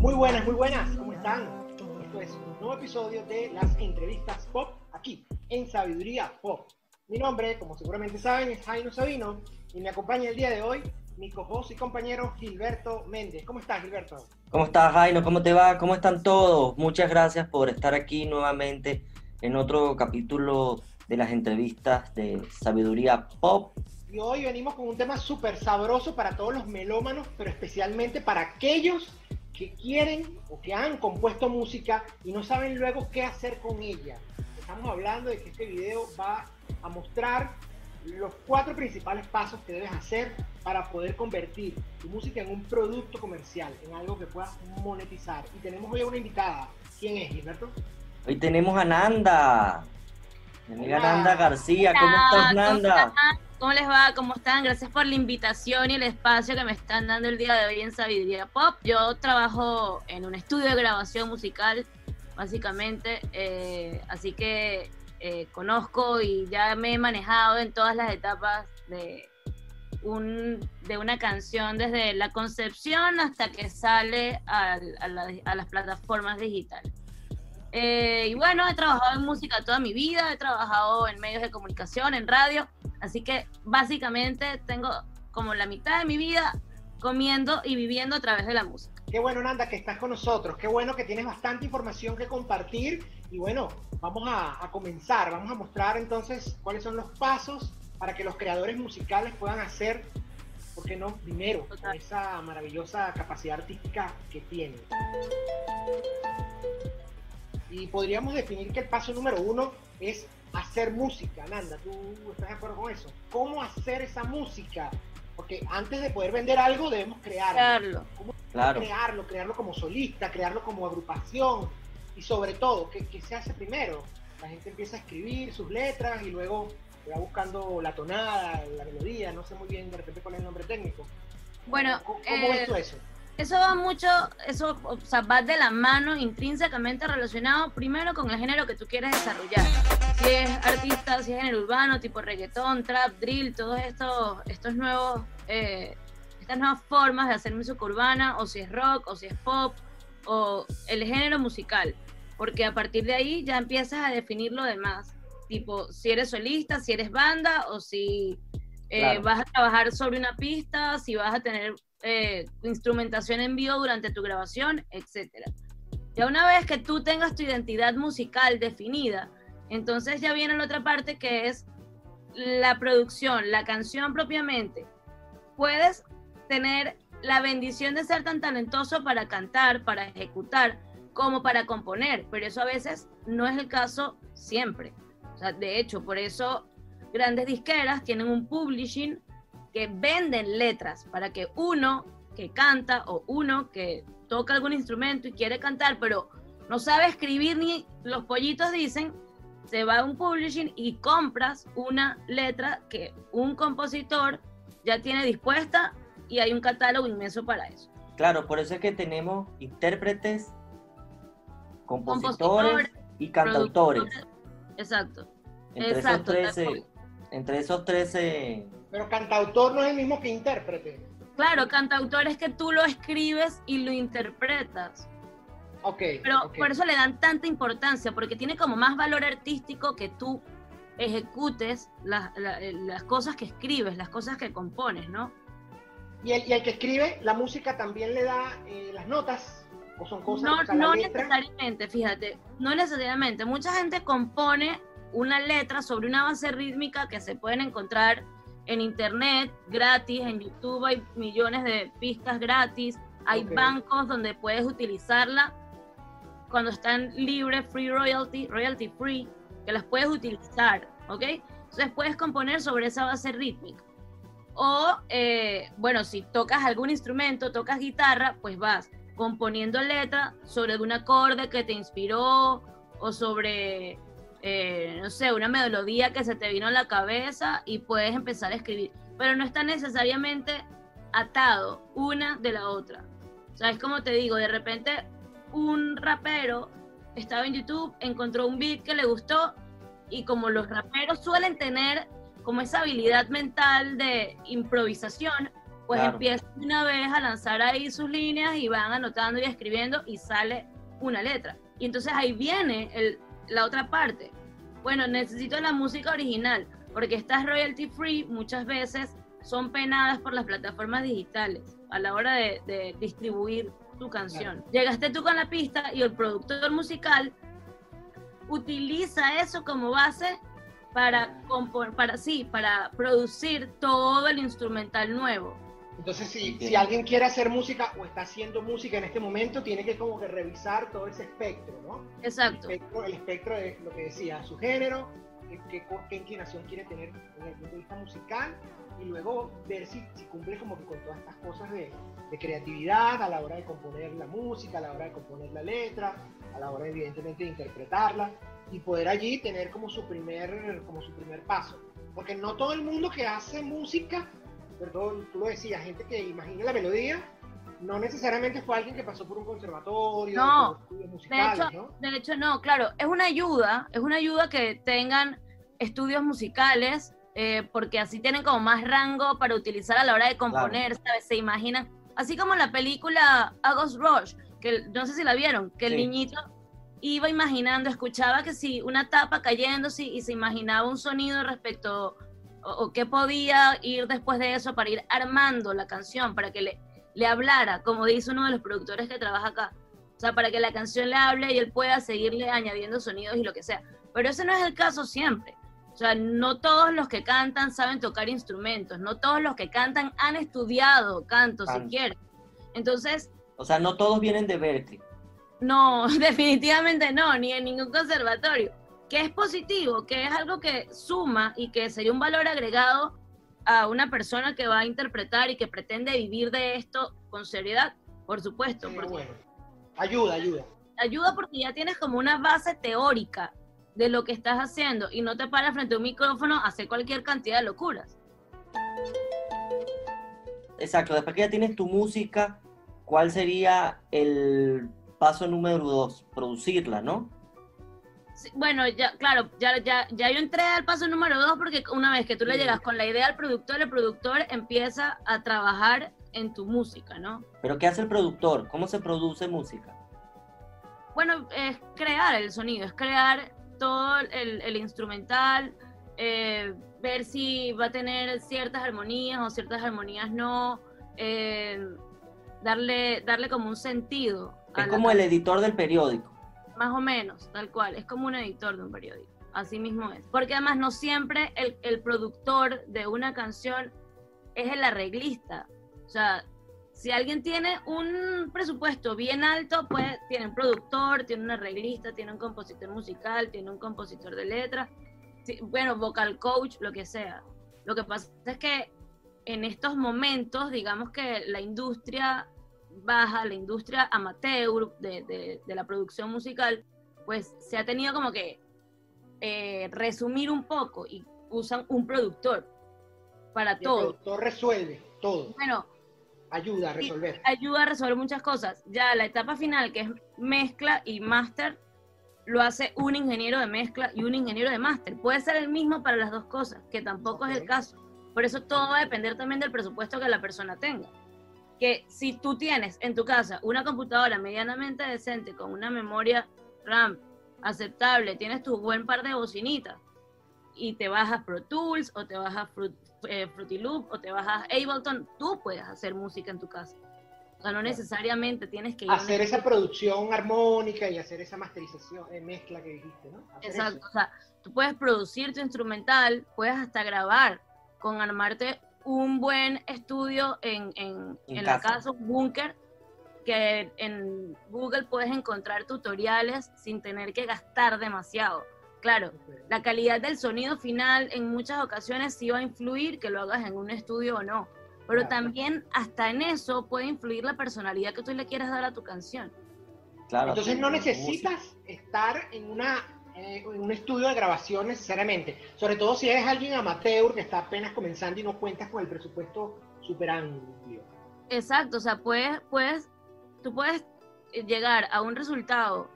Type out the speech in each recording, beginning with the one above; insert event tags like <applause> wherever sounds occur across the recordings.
Muy buenas, muy buenas, ¿cómo están? Esto es un nuevo episodio de las entrevistas pop aquí en Sabiduría Pop. Mi nombre, como seguramente saben, es Jaino Sabino y me acompaña el día de hoy mi co y compañero Gilberto Méndez. ¿Cómo estás, Gilberto? ¿Cómo estás, Jaino? ¿Cómo te va? ¿Cómo están todos? Muchas gracias por estar aquí nuevamente en otro capítulo de las entrevistas de Sabiduría Pop. Y hoy venimos con un tema súper sabroso para todos los melómanos, pero especialmente para aquellos que quieren o que han compuesto música y no saben luego qué hacer con ella. Estamos hablando de que este video va a mostrar los cuatro principales pasos que debes hacer para poder convertir tu música en un producto comercial, en algo que puedas monetizar. Y tenemos hoy a una invitada. ¿Quién es, Gilberto? Hoy tenemos a Nanda. Mi amiga Nanda García. ¿Cómo estás, Nanda? ¿Cómo les va? ¿Cómo están? Gracias por la invitación y el espacio que me están dando el día de hoy en Sabiduría Pop. Yo trabajo en un estudio de grabación musical, básicamente, eh, así que eh, conozco y ya me he manejado en todas las etapas de, un, de una canción, desde la concepción hasta que sale a, las plataformas digitales. Eh, y bueno, he trabajado en música toda mi vida, he trabajado en medios de comunicación, en radio, así que básicamente tengo como la mitad de mi vida comiendo y viviendo a través de la música. Qué bueno, Nanda, que estás con nosotros. Qué bueno que tienes bastante información que compartir. Y bueno, vamos a, comenzar. Vamos a mostrar entonces cuáles son los pasos para que los creadores musicales puedan hacer, ¿por qué no? Primero, esa maravillosa capacidad artística que tienen. Y podríamos definir que el paso número uno es hacer música. Nanda, ¿tú estás de acuerdo con eso? ¿Cómo hacer esa música? Porque antes de poder vender algo debemos crearlo. Claro. Crearlo, crearlo como solista, crearlo como agrupación. Y sobre todo, ¿qué, se hace primero? La gente empieza a escribir sus letras y luego va buscando la tonada, la melodía, no sé muy bien de repente cuál es el nombre técnico. Bueno, ¿cómo, ves tú eh, eso? Eso va mucho, eso o sea, va de la mano intrínsecamente relacionado primero con el género que tú quieres desarrollar. Si es artista, si es género urbano, tipo reggaetón, trap, drill, todos estos, estos nuevos, eh, estas nuevas formas de hacer música urbana, o si es rock, o si es pop, o el género musical. Porque a partir de ahí ya empiezas a definir lo demás. Tipo, si eres solista, si eres banda, o si eh, vas a trabajar sobre una pista, si vas a tener eh, instrumentación en vivo durante tu grabación, etc. Ya una vez que tú tengas tu identidad musical definida, entonces ya viene la otra parte que es la producción, la canción propiamente. Puedes tener la bendición de ser tan talentoso para cantar, para ejecutar, como para componer, pero eso a veces no es el caso siempre. de hecho, por eso grandes disqueras tienen un publishing que venden letras para que uno que canta o uno que toca algún instrumento y quiere cantar, pero no sabe escribir ni los pollitos dicen, se va a un publishing y compras una letra que un compositor ya tiene dispuesta y hay un catálogo inmenso para eso. Claro, por eso es que tenemos intérpretes, compositores, y cantautores. Exacto. Entre esos 13, entre esos 13 pero cantautor no es el mismo que intérprete. Claro, cantautor es que tú lo escribes y lo interpretas. Ok. Pero por eso le dan tanta importancia, porque tiene como más valor artístico que tú ejecutes las, cosas que escribes, las cosas que compones, ¿no? ¿Y el, que escribe la música también le da eh, las notas? ¿O son cosas No, no necesariamente, fíjate, no necesariamente. Mucha gente compone una letra sobre una base rítmica que se pueden encontrar en internet gratis, en YouTube hay millones de pistas gratis, hay bancos donde puedes utilizarla cuando están libre, free royalty, royalty free, que las puedes utilizar, ¿ok? Entonces puedes componer sobre esa base rítmica. O, eh, bueno, si tocas algún instrumento, tocas guitarra, pues vas componiendo letra sobre un acorde que te inspiró o sobre eh, no sé, una melodía que se te vino a la cabeza y puedes empezar a escribir. Pero no está necesariamente atado una de la otra. O sea, es como te digo, de repente un rapero estaba en YouTube, encontró un beat que le gustó y como los raperos suelen tener como esa habilidad mental de improvisación, pues Claro. empiezan una vez a lanzar ahí sus líneas y van anotando y escribiendo y sale una letra. Y entonces ahí viene el- la otra parte. Bueno, necesito la música original, porque estas royalty free muchas veces son penadas por las plataformas digitales a la hora de, de distribuir tu canción. Llegaste tú con la pista y el productor musical utiliza eso como base para, para, sí, para producir todo el instrumental nuevo. Entonces, si, si alguien quiere hacer música o está haciendo música en este momento, tiene que como que revisar todo ese espectro, ¿no? Exacto. El espectro, el espectro de lo que decía, su género, qué, qué inclinación quiere tener desde el punto de vista musical y luego ver si, si cumple como que con todas estas cosas de, de creatividad a la hora de componer la música, a la hora de componer la letra, a la hora evidentemente de interpretarla y poder allí tener como su primer, como su primer paso. Porque no todo el mundo que hace música, perdón, tú lo decías, gente que imagina la melodía, no necesariamente fue alguien que pasó por un conservatorio, No, estudios De musicales, hecho, ¿no? de hecho, no, claro, es una ayuda, es una ayuda que tengan estudios musicales, eh, porque así tienen como más rango para utilizar a la hora de componer, ¿sabes? Se imaginan, así como la película August Rush, que no sé si la vieron, que el Sí. niñito iba imaginando, escuchaba que si una tapa cayéndose y se imaginaba un sonido respecto o, qué podía ir después de eso para ir armando la canción, para que le, le hablara, como dice uno de los productores que trabaja acá. O sea, para que la canción le hable y él pueda seguirle añadiendo sonidos y lo que sea. Pero ese no es el caso siempre. O sea, no todos los que cantan saben tocar instrumentos, no todos los que cantan han estudiado canto Canto. siquiera. Entonces, O sea, no todos vienen de Berkeley. no, <laughs> definitivamente no, ni en ningún conservatorio. Que es positivo, que es algo que suma y que sería un valor agregado a una persona que va a interpretar y que pretende vivir de esto con seriedad, por supuesto. Pero porque bueno, ayuda, ayuda. ayuda porque ya tienes como una base teórica de lo que estás haciendo y no te paras frente a un micrófono a hacer cualquier cantidad de locuras. Exacto, después que ya tienes tu música, ¿cuál sería el paso número dos? Producirla, ¿no? Sí, bueno, ya, claro, ya, ya, ya yo entré al paso número dos porque una vez que tú le llegas con la idea al productor, el productor empieza a trabajar en tu música, ¿no? Pero ¿qué hace el productor? ¿Cómo se produce música? Bueno, es crear el sonido, es crear todo el, el instrumental, eh, ver si va a tener ciertas armonías o ciertas armonías no, eh, darle, darle como un sentido. Es como el editor del periódico. Más o menos, tal cual. Es como un editor de un periódico. Así mismo es. Porque además no siempre el, el productor de una canción es el arreglista. O sea, si alguien tiene un presupuesto bien alto, pues tiene un productor, tiene un arreglista, tiene un compositor musical, tiene un compositor de letra, sí, bueno, vocal coach, lo que sea. Lo que pasa es que en estos momentos, digamos que la industria baja, la industria amateur de, de- de la producción musical, pues se ha tenido como que eh, resumir un poco y usan un productor para el todo. productor resuelve todo, Bueno, ayuda a resolver. ayuda a resolver muchas cosas. Ya la etapa final, que es mezcla y máster, lo hace un ingeniero de mezcla y un ingeniero de máster. Puede ser el mismo para las dos cosas, que tampoco es el caso. Por eso todo va a depender también del presupuesto que la persona tenga. Que si tú tienes en tu casa una computadora medianamente decente con una memoria RAM aceptable, tienes tu buen par de bocinitas y te bajas Pro Tools o te bajas Fruit, eh, Fruity Loop o te bajas Ableton, tú puedes hacer música en tu casa. O sea, no necesariamente tienes que ir Hacer esa producción armónica y hacer esa masterización, eh, mezcla que dijiste, ¿no? Hacer Exacto, eso. o sea, tú puedes producir tu instrumental, puedes hasta grabar con armarte un buen estudio en, en, En en la casa. un búnker, que en Google puedes encontrar tutoriales sin tener que gastar demasiado. Claro, la calidad del sonido final en muchas ocasiones sí va a influir que lo hagas en un estudio o no, pero Claro. también hasta en eso puede influir la personalidad que tú le quieras dar a tu canción. Claro, Entonces no necesitas estar en una eh, un estudio de grabación necesariamente, sobre todo si eres alguien amateur que está apenas comenzando y no cuentas con el presupuesto súper amplio. Exacto, o sea, puedes, puedes, tú puedes eh, llegar a un resultado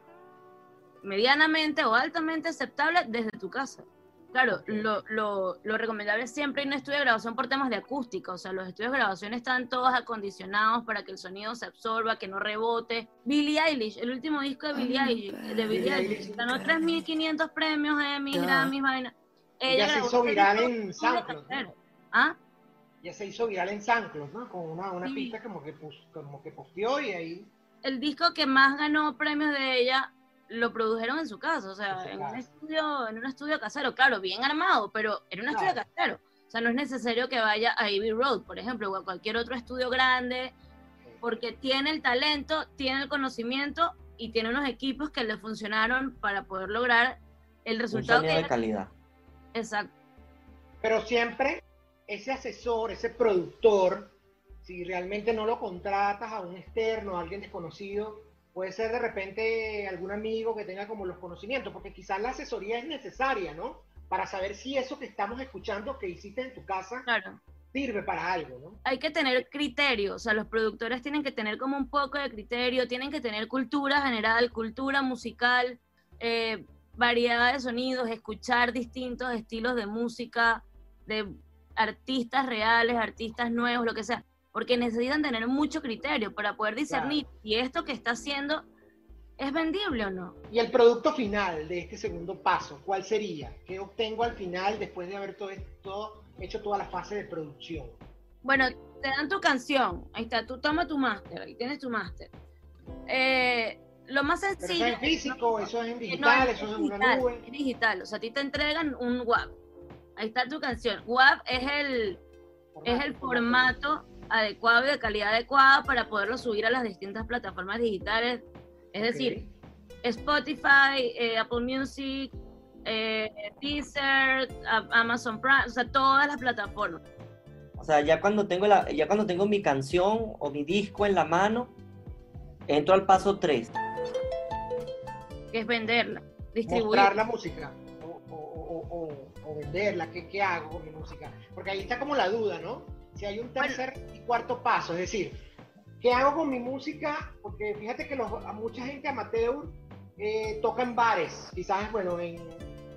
medianamente o altamente aceptable desde tu casa. Claro, lo, lo, lo, recomendable es siempre ir a un estudio de grabación por temas de acústica. O sea, los estudios de grabación están todos acondicionados para que el sonido se absorba, que no rebote. Billie Eilish, el último disco de Billie Eilish, de Billie Eilish, ganó 3.500 premios, Emmy, Grammys, vaina. Ella se hizo viral en SoundCloud. ¿Ah? Ya se hizo viral en SoundCloud, ¿no? Con una, una pista como que, como que posteó y ahí... El disco que más ganó premios de ella lo produjeron en su casa, o sea, en un estudio, en un estudio casero, claro, bien armado, pero en un estudio casero. O sea, no es necesario que vaya a Abbey Road, por ejemplo, o a cualquier otro estudio grande, porque tiene el talento, tiene el conocimiento y tiene unos equipos que le funcionaron para poder lograr el resultado. Un de calidad. Exacto. Pero siempre ese asesor, ese productor, si realmente no lo contratas a un externo, a alguien desconocido, puede ser de repente algún amigo que tenga como los conocimientos, porque quizás la asesoría es necesaria, ¿no? Para saber si eso que estamos escuchando que hiciste en tu casa sirve para algo, ¿no? Hay que tener criterio, o sea, los productores tienen que tener como un poco de criterio, tienen que tener cultura general, cultura musical, eh, variedad de sonidos, escuchar distintos estilos de música, de artistas reales, artistas nuevos, lo que sea porque necesitan tener mucho criterio para poder discernir si esto que está haciendo es vendible o no. Y el producto final de este segundo paso, ¿cuál sería? ¿Qué obtengo al final después de haber todo, esto, hecho toda la fase de producción? Bueno, te dan tu canción, ahí está, tú toma tu máster, ahí tienes tu máster. Eh, lo más sencillo. eso es físico, eso es en digital, eso es en una nube. Es digital, o sea, a ti te entregan un WAV. Ahí está tu canción. WAV es el, es el formato adecuado y de calidad adecuada para poderlo subir a las distintas plataformas digitales. Es decir, Spotify, eh, Apple Music, eh, Deezer, Amazon Prime, o sea, todas las plataformas. O sea, ya cuando tengo la, ya cuando tengo mi canción o mi disco en la mano, entro al paso 3. Que es venderla, distribuir. Mostrar la música o, o, o venderla, ¿qué, ¿qué hago con mi música? Porque ahí está como la duda, ¿no? Si hay un tercer y cuarto paso, es decir, ¿qué hago con mi música? Porque fíjate que a mucha gente amateur eh, toca en bares, quizás, bueno, en,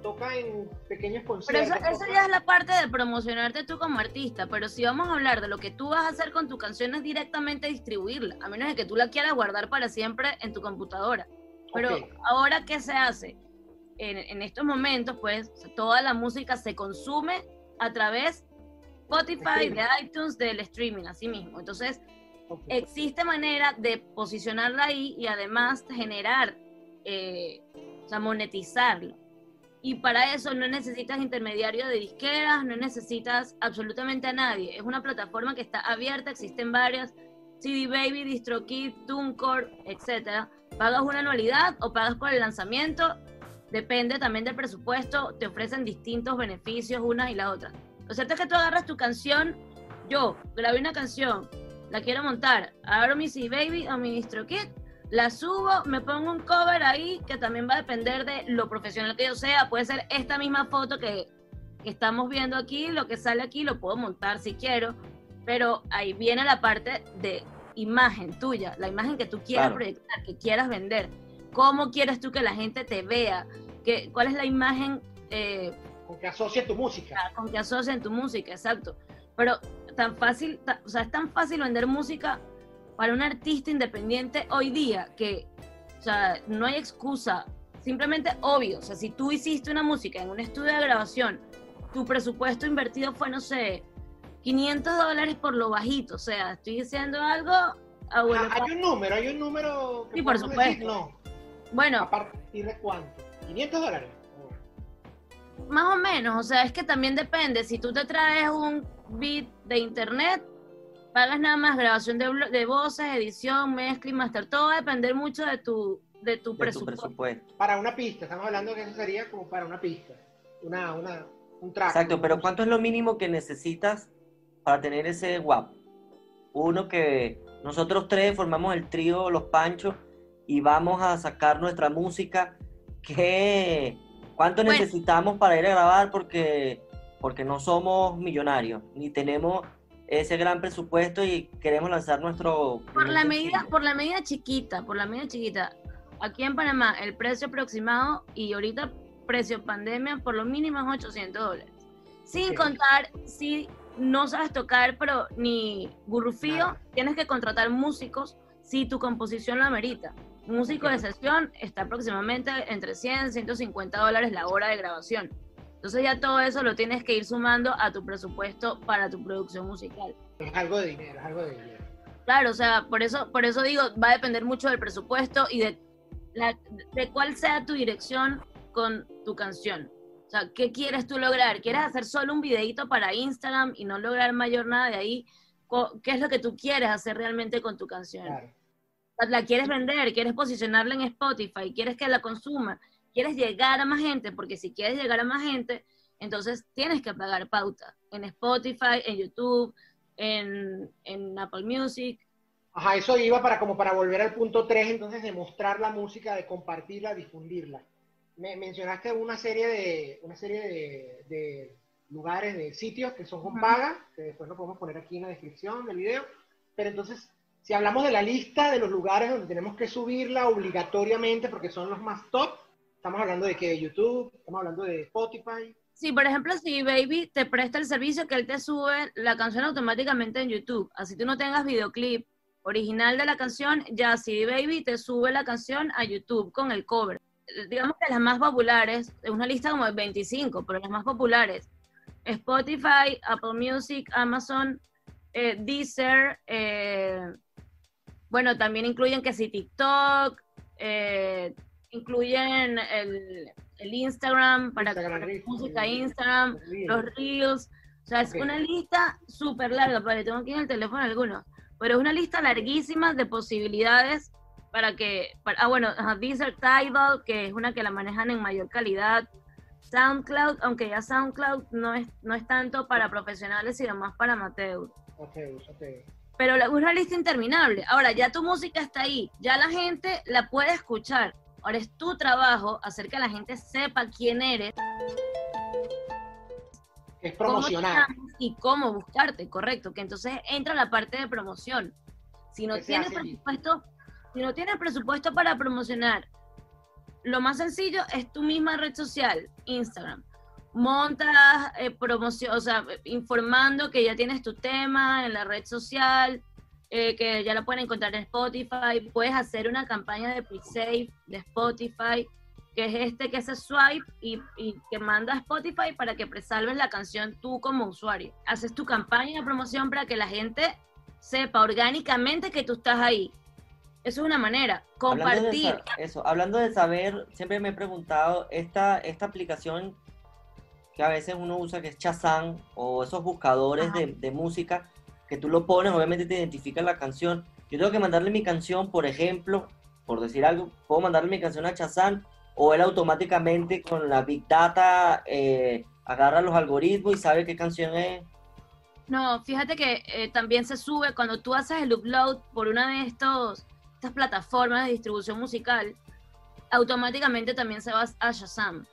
toca en pequeños conciertos. Pero eso, ya es la parte de promocionarte tú como artista, pero si vamos a hablar de lo que tú vas a hacer con tu canción es directamente distribuirla, a menos de que tú la quieras guardar para siempre en tu computadora. Pero ahora, ¿qué se hace? En, en, estos momentos, pues, toda la música se consume a través Spotify, de iTunes, del streaming, así mismo. Entonces, existe manera de posicionarla ahí y además generar, eh, o sea, monetizarlo. Y para eso no necesitas intermediario de disqueras, no necesitas absolutamente a nadie. Es una plataforma que está abierta, existen varias, CD Baby, DistroKid, TuneCore, etc. Pagas una anualidad o pagas por el lanzamiento, depende también del presupuesto, te ofrecen distintos beneficios unas y las otras. Lo cierto es que tú agarras tu canción, yo grabé una canción, la quiero montar, abro mi C Baby o mi DistroKid, la subo, me pongo un cover ahí que también va a depender de lo profesional que yo sea. Puede ser esta misma foto que, estamos viendo aquí, lo que sale aquí lo puedo montar si quiero, pero ahí viene la parte de imagen tuya, la imagen que tú quieras proyectar, que quieras vender. ¿Cómo quieres tú que la gente te vea? ¿Qué, ¿Cuál es la imagen eh, con que asocien tu música. Con que asocien tu música, exacto. Pero tan fácil, o sea, es tan fácil vender música para un artista independiente hoy día que, o sea, no hay excusa. Simplemente obvio, o sea, si tú hiciste una música en un estudio de grabación, tu presupuesto invertido fue, no sé, 500 dólares por lo bajito, o sea, estoy diciendo algo... Ah, hay un número, hay un número... sí, por supuesto. no. Bueno. ¿A partir de cuánto? ¿500 dólares? Más o menos, o sea, es que también depende. Si tú te traes un beat de internet, pagas nada más grabación de, de voces, edición, mezcla y master. Todo va a depender mucho de tu, de tu, presupuesto. Para una pista, estamos hablando que eso sería como para una pista, una, una, un track. Exacto, pero ¿cuánto es lo mínimo que necesitas para tener ese WAP? Uno que nosotros tres formamos el trío Los Panchos y vamos a sacar nuestra música. que ¿Cuánto necesitamos para ir a grabar? Porque, porque no somos millonarios, ni tenemos ese gran presupuesto y queremos lanzar nuestro... Por la medida, por la medida chiquita, por la medida chiquita. Aquí en Panamá el precio aproximado y ahorita precio pandemia, por lo mínimo es 800 dólares. Sin contar si no sabes tocar, pero ni burrufío, Nada. tienes que contratar músicos si tu composición lo amerita. Músico de sesión está aproximadamente entre 100 y 150 dólares la hora de grabación. Entonces ya todo eso lo tienes que ir sumando a tu presupuesto para tu producción musical. Es algo de dinero, es algo de dinero. Claro, o sea, por eso, por eso digo, va a depender mucho del presupuesto y de, la, de cuál sea tu dirección con tu canción. O sea, ¿qué quieres tú lograr? ¿Quieres hacer solo un videito para Instagram y no lograr mayor nada de ahí? ¿Qué es lo que tú quieres hacer realmente con tu canción? Claro. ¿La quieres vender? ¿Quieres posicionarla en Spotify? ¿Quieres que la consuma? ¿Quieres llegar a más gente? Porque si quieres llegar a más gente, entonces tienes que pagar pauta en Spotify, en YouTube, en, en Apple Music. Ajá, eso iba para como para volver al punto 3, entonces de mostrar la música, de compartirla, difundirla. Me mencionaste una serie de una serie de, de lugares, de sitios que son con paga, que después lo podemos poner aquí en la descripción del video. Pero entonces, si hablamos de la lista de los lugares donde tenemos que subirla obligatoriamente porque son los más top, estamos hablando de que YouTube, estamos hablando de Spotify. Sí, por ejemplo, si Baby te presta el servicio que él te sube la canción automáticamente en YouTube, así tú no tengas videoclip original de la canción, ya si Baby te sube la canción a YouTube con el cover. Digamos que las más populares, es una lista como de 25, pero las más populares, Spotify, Apple Music, Amazon, eh, Deezer, eh, bueno, también incluyen que si TikTok, eh, incluyen el, el Instagram para Instagram música Instagram, los reels, o sea, es una lista súper larga, pero tengo aquí en el teléfono algunos, pero es una lista larguísima de posibilidades para que, para- ah bueno, Deezer Tidal, que es una que la manejan en mayor calidad, SoundCloud, aunque ya SoundCloud no es, no es tanto para profesionales, sino más para amateurs. Ok, ok. Pero la- una lista interminable. Ahora, ya tu música está ahí, ya la gente la puede escuchar. Ahora es tu trabajo hacer que la gente sepa quién eres, Es promocionar. y cómo buscarte, correcto. Que entonces entra la parte de promoción. Si no tienes presupuesto, si no tienes presupuesto para promocionar, lo más sencillo es tu misma red social, Instagram. Montas eh, promoción, o sea, informando que ya tienes tu tema en la red social, eh, que ya lo pueden encontrar en Spotify. Puedes hacer una campaña de pre-save de Spotify, que es este que hace swipe y, y que manda a Spotify para que presalves la canción tú como usuario. Haces tu campaña de promoción para que la gente sepa orgánicamente que tú estás ahí. Eso es una manera. Hablando de Compartir. eso, hablando de saber, siempre me he preguntado, esta, esta aplicación que a veces uno usa, que es Shazam, o esos buscadores de música, que tú lo pones, obviamente te identifica la canción. Yo tengo que mandarle mi canción, por ejemplo, por decir algo, puedo mandarle mi canción a Shazam, o él automáticamente con la Big Data eh, agarra los algoritmos y sabe qué canción es. No, fíjate que eh, también se sube cuando tú haces el upload por una de estos, estas plataformas de distribución musical, automáticamente también se va a Shazam.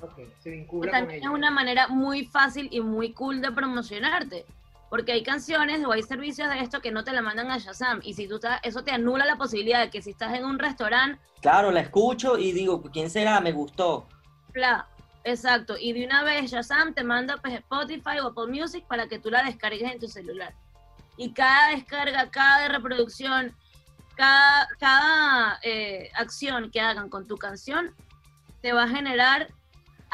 Ok, se vincula con también ella. es una manera muy fácil y muy cool de promocionarte. Porque hay canciones o hay servicios de esto que no te la mandan a Shazam. Y si tú estás, eso te anula la posibilidad de que si estás en un restaurante, Claro, la escucho y digo, ¿quién será? Me gustó. bla, exacto. Y de una vez Shazam te manda pues, Spotify o Apple Music para que tú la descargues en tu celular. Y cada descarga, cada reproducción, cada, cada eh, acción que hagan con tu canción te va a generar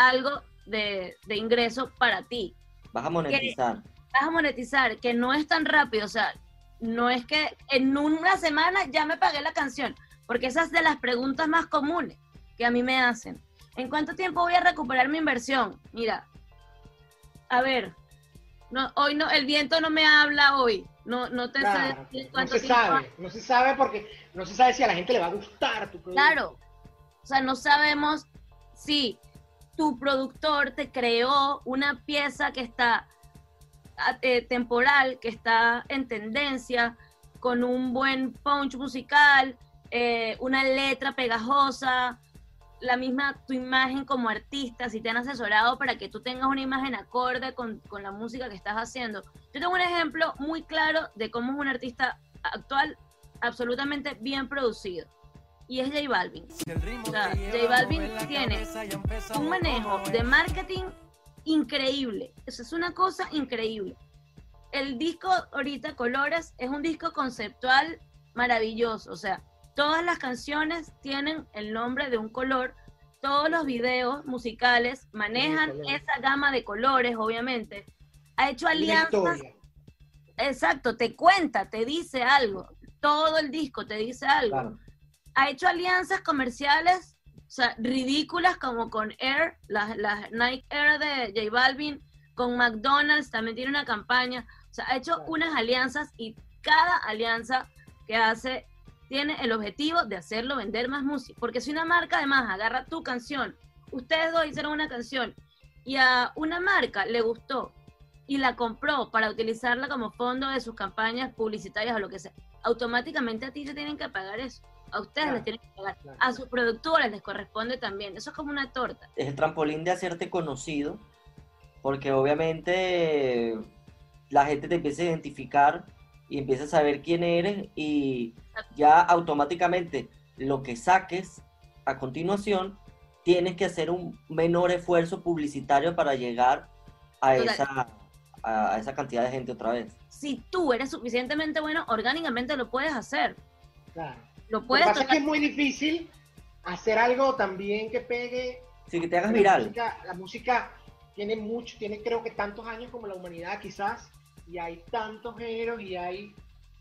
algo de, de ingreso para ti. Vas a monetizar. vas a monetizar, que no es tan rápido, o sea, no es que en una semana ya me pagué la canción, porque esa es de las preguntas más comunes que a mí me hacen. ¿En cuánto tiempo voy a recuperar mi inversión? Mira, a ver, no, hoy no, el viento no me habla hoy, no, no te sé Claro, no cuánto se tiempo sabe, no se sabe porque no se sabe si a la gente le va a gustar tu producto. Claro. O sea, no sabemos si tu productor te creó una pieza que está eh, temporal, que está en tendencia, con un buen punch musical, eh, una letra pegajosa, la misma tu imagen como artista, si te han asesorado para que tú tengas una imagen acorde con, con la música que estás haciendo. Yo tengo un ejemplo muy claro de cómo es un artista actual absolutamente bien producido. Y es J Balvin. O sea, J Balvin tiene un manejo de marketing increíble. Eso es una cosa increíble. El disco ahorita Colores es un disco conceptual maravilloso. O sea, todas las canciones tienen el nombre de un color. Todos los videos musicales manejan esa gama de colores, obviamente. Ha hecho alianzas. Exacto, te cuenta, te dice algo. Todo el disco te dice algo. Ha hecho alianzas comerciales o sea, ridículas como con Air, las Nike Air de J Balvin, con McDonald's también tiene una campaña. O sea, ha hecho unas alianzas y cada alianza que hace tiene el objetivo de hacerlo vender más música. Porque si una marca además agarra tu canción, ustedes dos hicieron una canción y a una marca le gustó y la compró para utilizarla como fondo de sus campañas publicitarias o lo que sea, automáticamente a ti te tienen que pagar eso. A ustedes les tienen que pagar. A sus productores les corresponde también. Eso es como una torta. Es el trampolín de hacerte conocido, porque obviamente la gente te empieza a identificar y empieza a saber quién eres y ya automáticamente lo que saques a continuación tienes que hacer un menor esfuerzo publicitario para llegar a esa, a esa cantidad de gente otra vez. Si tú eres suficientemente bueno, orgánicamente lo puedes hacer. Claro. Lo puedes Lo que pasa es que es muy difícil hacer algo también que pegue. Sí, que te hagas viral. la música tiene mucho, tiene creo que tantos años como la humanidad quizás, y hay tantos géneros y hay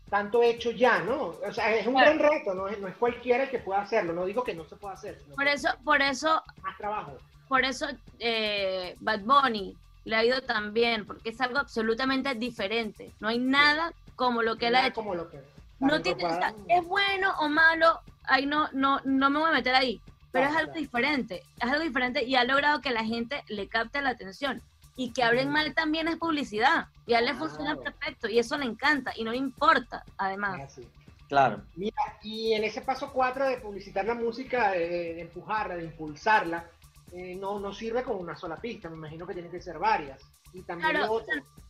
tanto hecho ya, ¿no? O sea, es un gran reto, ¿no? no es cualquiera el que pueda hacerlo, no digo que no se pueda hacer. Por eso, por eso... Más trabajo. Por eso eh, Bad Bunny le ha ido tan bien, porque es algo absolutamente diferente. No hay nada como lo que él ha hecho. Como lo que, no tiene, es bueno o malo, ahí no, no, no me voy a meter ahí, pero es algo diferente, es algo diferente y ha logrado que la gente le capte la atención. Y que hablen mal también es publicidad. Y a él le funciona perfecto. Y eso le encanta. Y no le importa, además. Claro. Mira, y en ese paso 4 de publicitar la música, de, empujarla, de impulsarla, eh, no, no sirve con una sola pista. Me imagino que tienen que ser varias. Y también lo,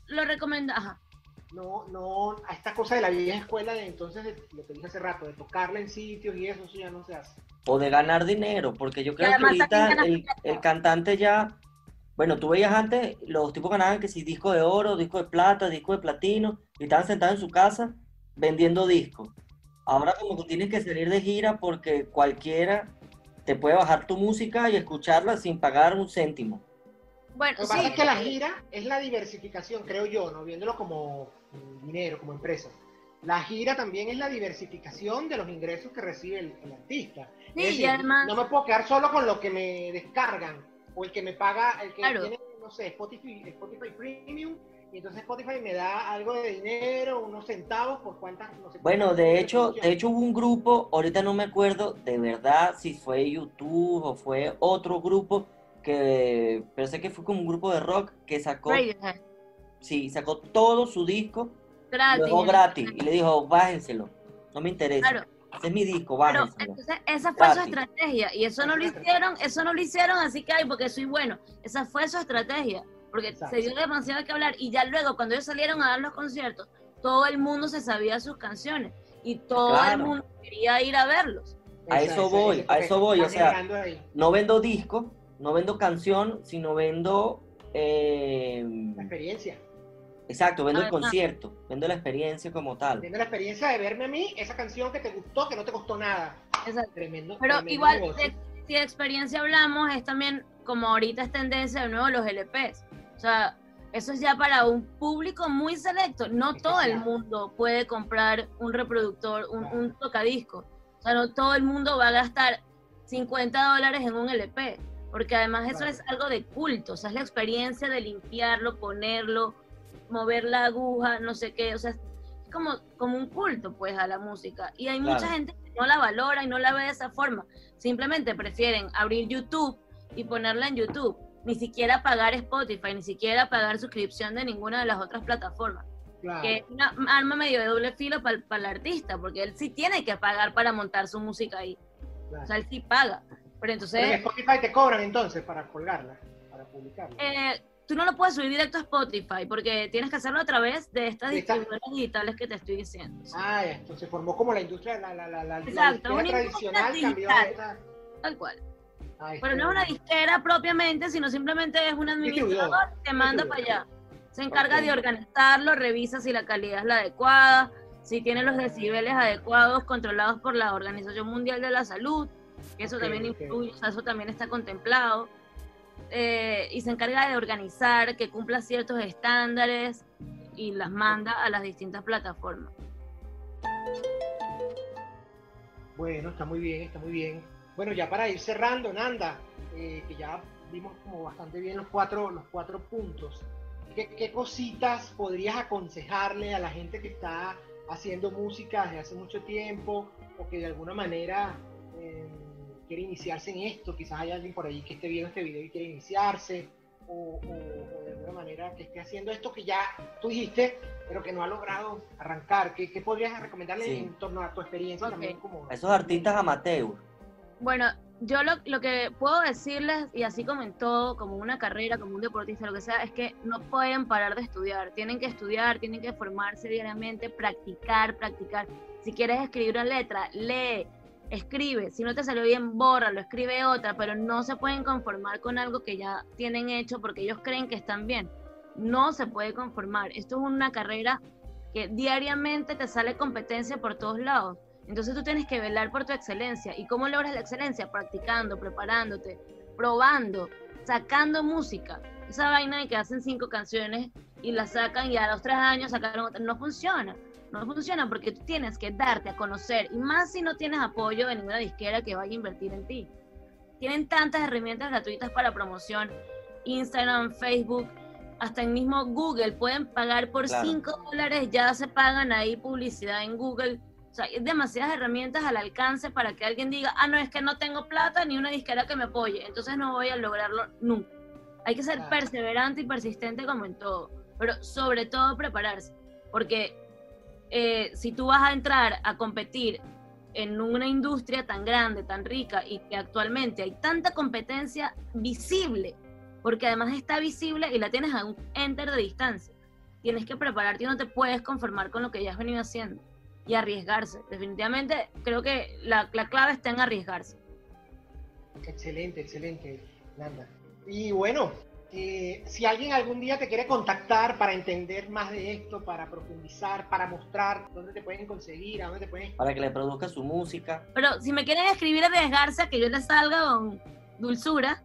lo recomiendo. Ajá no, no, a esta cosa de la vieja escuela de entonces, lo que dije hace rato, de tocarla en sitios y eso, eso ya no se hace. O de ganar dinero, porque yo creo que ahorita el, cantante ya, bueno, tú veías antes, los tipos ganaban que si disco de oro, disco de plata, disco de platino, y estaban sentados en su casa vendiendo discos. Ahora como que tienes que salir de gira porque cualquiera te puede bajar tu música y escucharla sin pagar un céntimo. Bueno, Lo que pasa es que la gira es la diversificación, creo yo, ¿no? Viéndolo como dinero, como empresa. La gira también es la diversificación de los ingresos que recibe el, artista. Sí, además... No me puedo quedar solo con lo que me descargan o el que me paga, el que tiene, no sé, Spotify, Spotify Premium y entonces Spotify me da algo de dinero, unos centavos por cuántas, no sé. Bueno, de hecho, de hecho hubo un grupo, ahorita no me acuerdo de verdad si fue YouTube o fue otro grupo que pensé que fue como un grupo de rock que sacó sí, sacó todo su disco gratis, gratis y le dijo, bájenselo, no me interesa. Claro. Ese es mi disco, bájenselo. entonces esa fue su estrategia y eso no lo hicieron, eso no lo hicieron así que hay porque soy bueno. Esa fue su estrategia, porque se dio demasiado que hablar y ya luego cuando ellos salieron a dar los conciertos, todo el mundo se sabía sus canciones y todo el mundo quería ir a verlos. A eso voy, a eso voy, o sea, no vendo disco, no vendo canción, sino vendo... Eh, la experiencia. Exacto, vendo el concierto, vendo la experiencia como tal. Vendo la experiencia de verme a mí, esa canción que te gustó, que no te costó nada. Exacto. Tremendo. Pero igual, si de experiencia hablamos, es también como ahorita es tendencia de nuevo los LPs. O sea, eso es ya para un público muy selecto. No todo el mundo puede comprar un reproductor, un, un tocadisco. O sea, no todo el mundo va a gastar 50 dólares en un LP porque además eso es algo de culto, o sea, es la experiencia de limpiarlo, ponerlo, mover la aguja, no sé qué, o sea, es como, como un culto pues a la música. Y hay mucha gente que no la valora y no la ve de esa forma, simplemente prefieren abrir YouTube y ponerla en YouTube, ni siquiera pagar Spotify, ni siquiera pagar suscripción de ninguna de las otras plataformas. Que es una arma medio de doble filo para el artista, porque él sí tiene que pagar para montar su música ahí. O sea, él sí paga. Pero entonces. Spotify te cobran entonces para colgarla, para publicarla. Eh, tú no lo puedes subir directo a Spotify porque tienes que hacerlo a través de estas distribuidoras digitales que te estoy diciendo. Ah, esto se formó como la industria, la, la, la, la, Exacto, una tradicional industria cambió a digital. esta. Tal cual. Ah, Pero no es una disquera propiamente, sino simplemente es un administrador que te manda para allá. Se encarga de organizarlo, revisa si la calidad es la adecuada, si tiene los decibeles adecuados controlados por la Organización Mundial de la Salud, que eso también ok. influye, o sea, eso también está contemplado. Eh, y se encarga de organizar, que cumpla ciertos estándares y las manda a las distintas plataformas. Bueno, está muy bien, está muy bien. Bueno, ya para ir cerrando, Nanda, eh, que ya vimos como bastante bien los cuatro, los cuatro puntos. ¿Qué, cositas podrías aconsejarle a la gente que está haciendo música desde hace mucho tiempo o que de alguna manera eh, quiere iniciarse en esto? Quizás hay alguien por ahí que esté viendo este video y quiere iniciarse o, o- o de alguna manera que esté haciendo esto que ya tú dijiste, pero que no ha logrado arrancar. ¿Qué, qué podrías recomendarle Sí. en torno a tu experiencia Ok. también como A esos artistas amateurs. Bueno, yo lo, lo que puedo decirles, y así como en todo, como una carrera, como un deportista, lo que sea, es que no pueden parar de estudiar. Tienen que estudiar, tienen que formarse diariamente, practicar, practicar. Si quieres escribir una letra, lee, escribe. Si no te salió bien, bórralo, escribe otra, pero no se pueden conformar con algo que ya tienen hecho porque ellos creen que están bien. No se puede conformar. Esto es una carrera que diariamente te sale competencia por todos lados. Entonces tú tienes que velar por tu excelencia. ¿Y cómo logras la excelencia? Practicando, preparándote, probando, sacando música. Esa vaina de que hacen cinco canciones y las sacan y a los tres años sacaron otra. No funciona. No funciona porque tú tienes que darte a conocer. Y más si no tienes apoyo de ninguna disquera que vaya a invertir en ti. Tienen tantas herramientas gratuitas para promoción. Instagram, Facebook, hasta el mismo Google. Pueden pagar por Claro. 5 dólares, ya se pagan ahí publicidad en Google. O sea, hay demasiadas herramientas al alcance para que alguien diga, ah, no, es que no tengo plata ni una disquera que me apoye, entonces no voy a lograrlo nunca. Hay que ser Claro. perseverante y persistente como en todo, pero sobre todo prepararse, porque eh, si tú vas a entrar a competir en una industria tan grande, tan rica y que actualmente hay tanta competencia visible, porque además está visible y la tienes a un enter de distancia, tienes que prepararte y no te puedes conformar con lo que ya has venido haciendo y arriesgarse. Definitivamente creo que la, la clave está en arriesgarse. Excelente, excelente, Nanda. Y bueno, eh, si alguien algún día te quiere contactar para entender más de esto, para profundizar, para mostrar dónde te pueden conseguir, a dónde te pueden... Para que le produzca su música. Pero si me quieren escribir a que yo les salga con dulzura,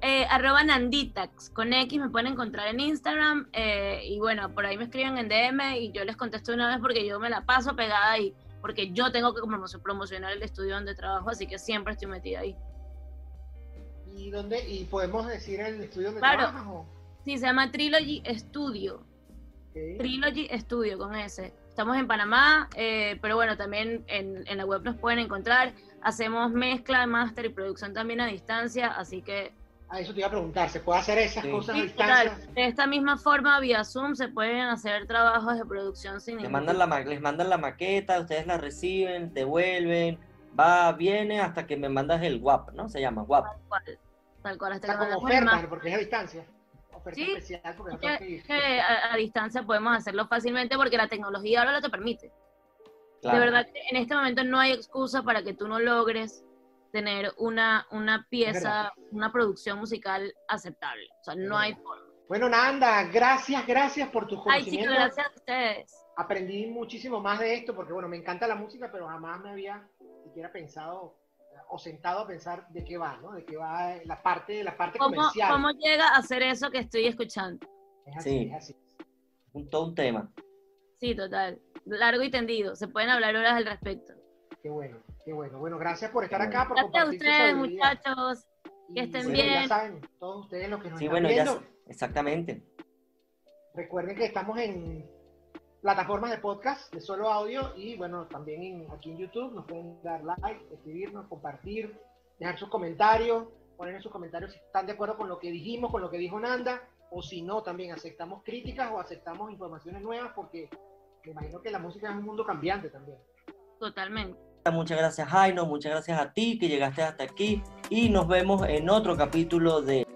eh, arroba Nanditax, con X me pueden encontrar en Instagram eh, y bueno, por ahí me escriben en DM y yo les contesto una vez porque yo me la paso pegada ahí, porque yo tengo que promo- promocionar el estudio donde trabajo, así que siempre estoy metida ahí. ¿Y dónde? ¿Y podemos decir el estudio donde Claro. trabajas? o? Sí, se llama Trilogy Studio. Trilogy Studio con S. Estamos en Panamá, eh, pero bueno, también en, en la web nos pueden encontrar. Hacemos mezcla, máster y producción también a distancia, así que A eso te iba a preguntar, ¿se puede hacer esas Sí. cosas a distancia? total. de esta misma forma, vía Zoom, se pueden hacer trabajos de producción sin Les mandan, la, ma- les mandan la maqueta, ustedes la reciben, devuelven, va, viene hasta que me mandas el WAP, ¿no? Se llama WAP. tal cual, tal cual, hasta Está que como oferta, más. porque es a distancia. Oferta Sí, especial porque no Que- tengo que a, a distancia podemos hacerlo fácilmente porque la tecnología ahora lo te permite. Claro. De verdad que en este momento no hay excusa para que tú no logres tener una, una pieza, una producción musical aceptable. O sea, no hay forma. Bueno, Nanda, gracias, gracias por tus Ay, chicos, conocimientos. gracias a ustedes. Aprendí muchísimo más de esto porque, bueno, me encanta la música, pero jamás me había siquiera pensado o sentado a pensar de qué va, ¿no? De qué va la parte, la parte ¿Cómo, comercial. ¿Cómo llega a hacer eso que estoy escuchando? Es así, Sí. es así. Un, todo un tema. Sí, total. Largo y tendido. Se pueden hablar horas al respecto. Qué bueno, qué bueno. Bueno, gracias por estar acá, por Gracias a ustedes, muchachos. Que estén bueno, bien. Ya saben, todos ustedes los que nos Sí, están bueno, ya viendo, sé- exactamente. recuerden que estamos en plataformas de podcast de solo audio y bueno, también en- aquí en YouTube nos pueden dar like, escribirnos, compartir, dejar sus comentarios, poner en sus comentarios si están de acuerdo con lo que dijimos, con lo que dijo Nanda, o si no, también aceptamos críticas o aceptamos informaciones nuevas porque me imagino que la música es un mundo cambiante también. Totalmente. Muchas gracias, Jaino. Muchas gracias a ti que llegaste hasta aquí. Y nos vemos en otro capítulo de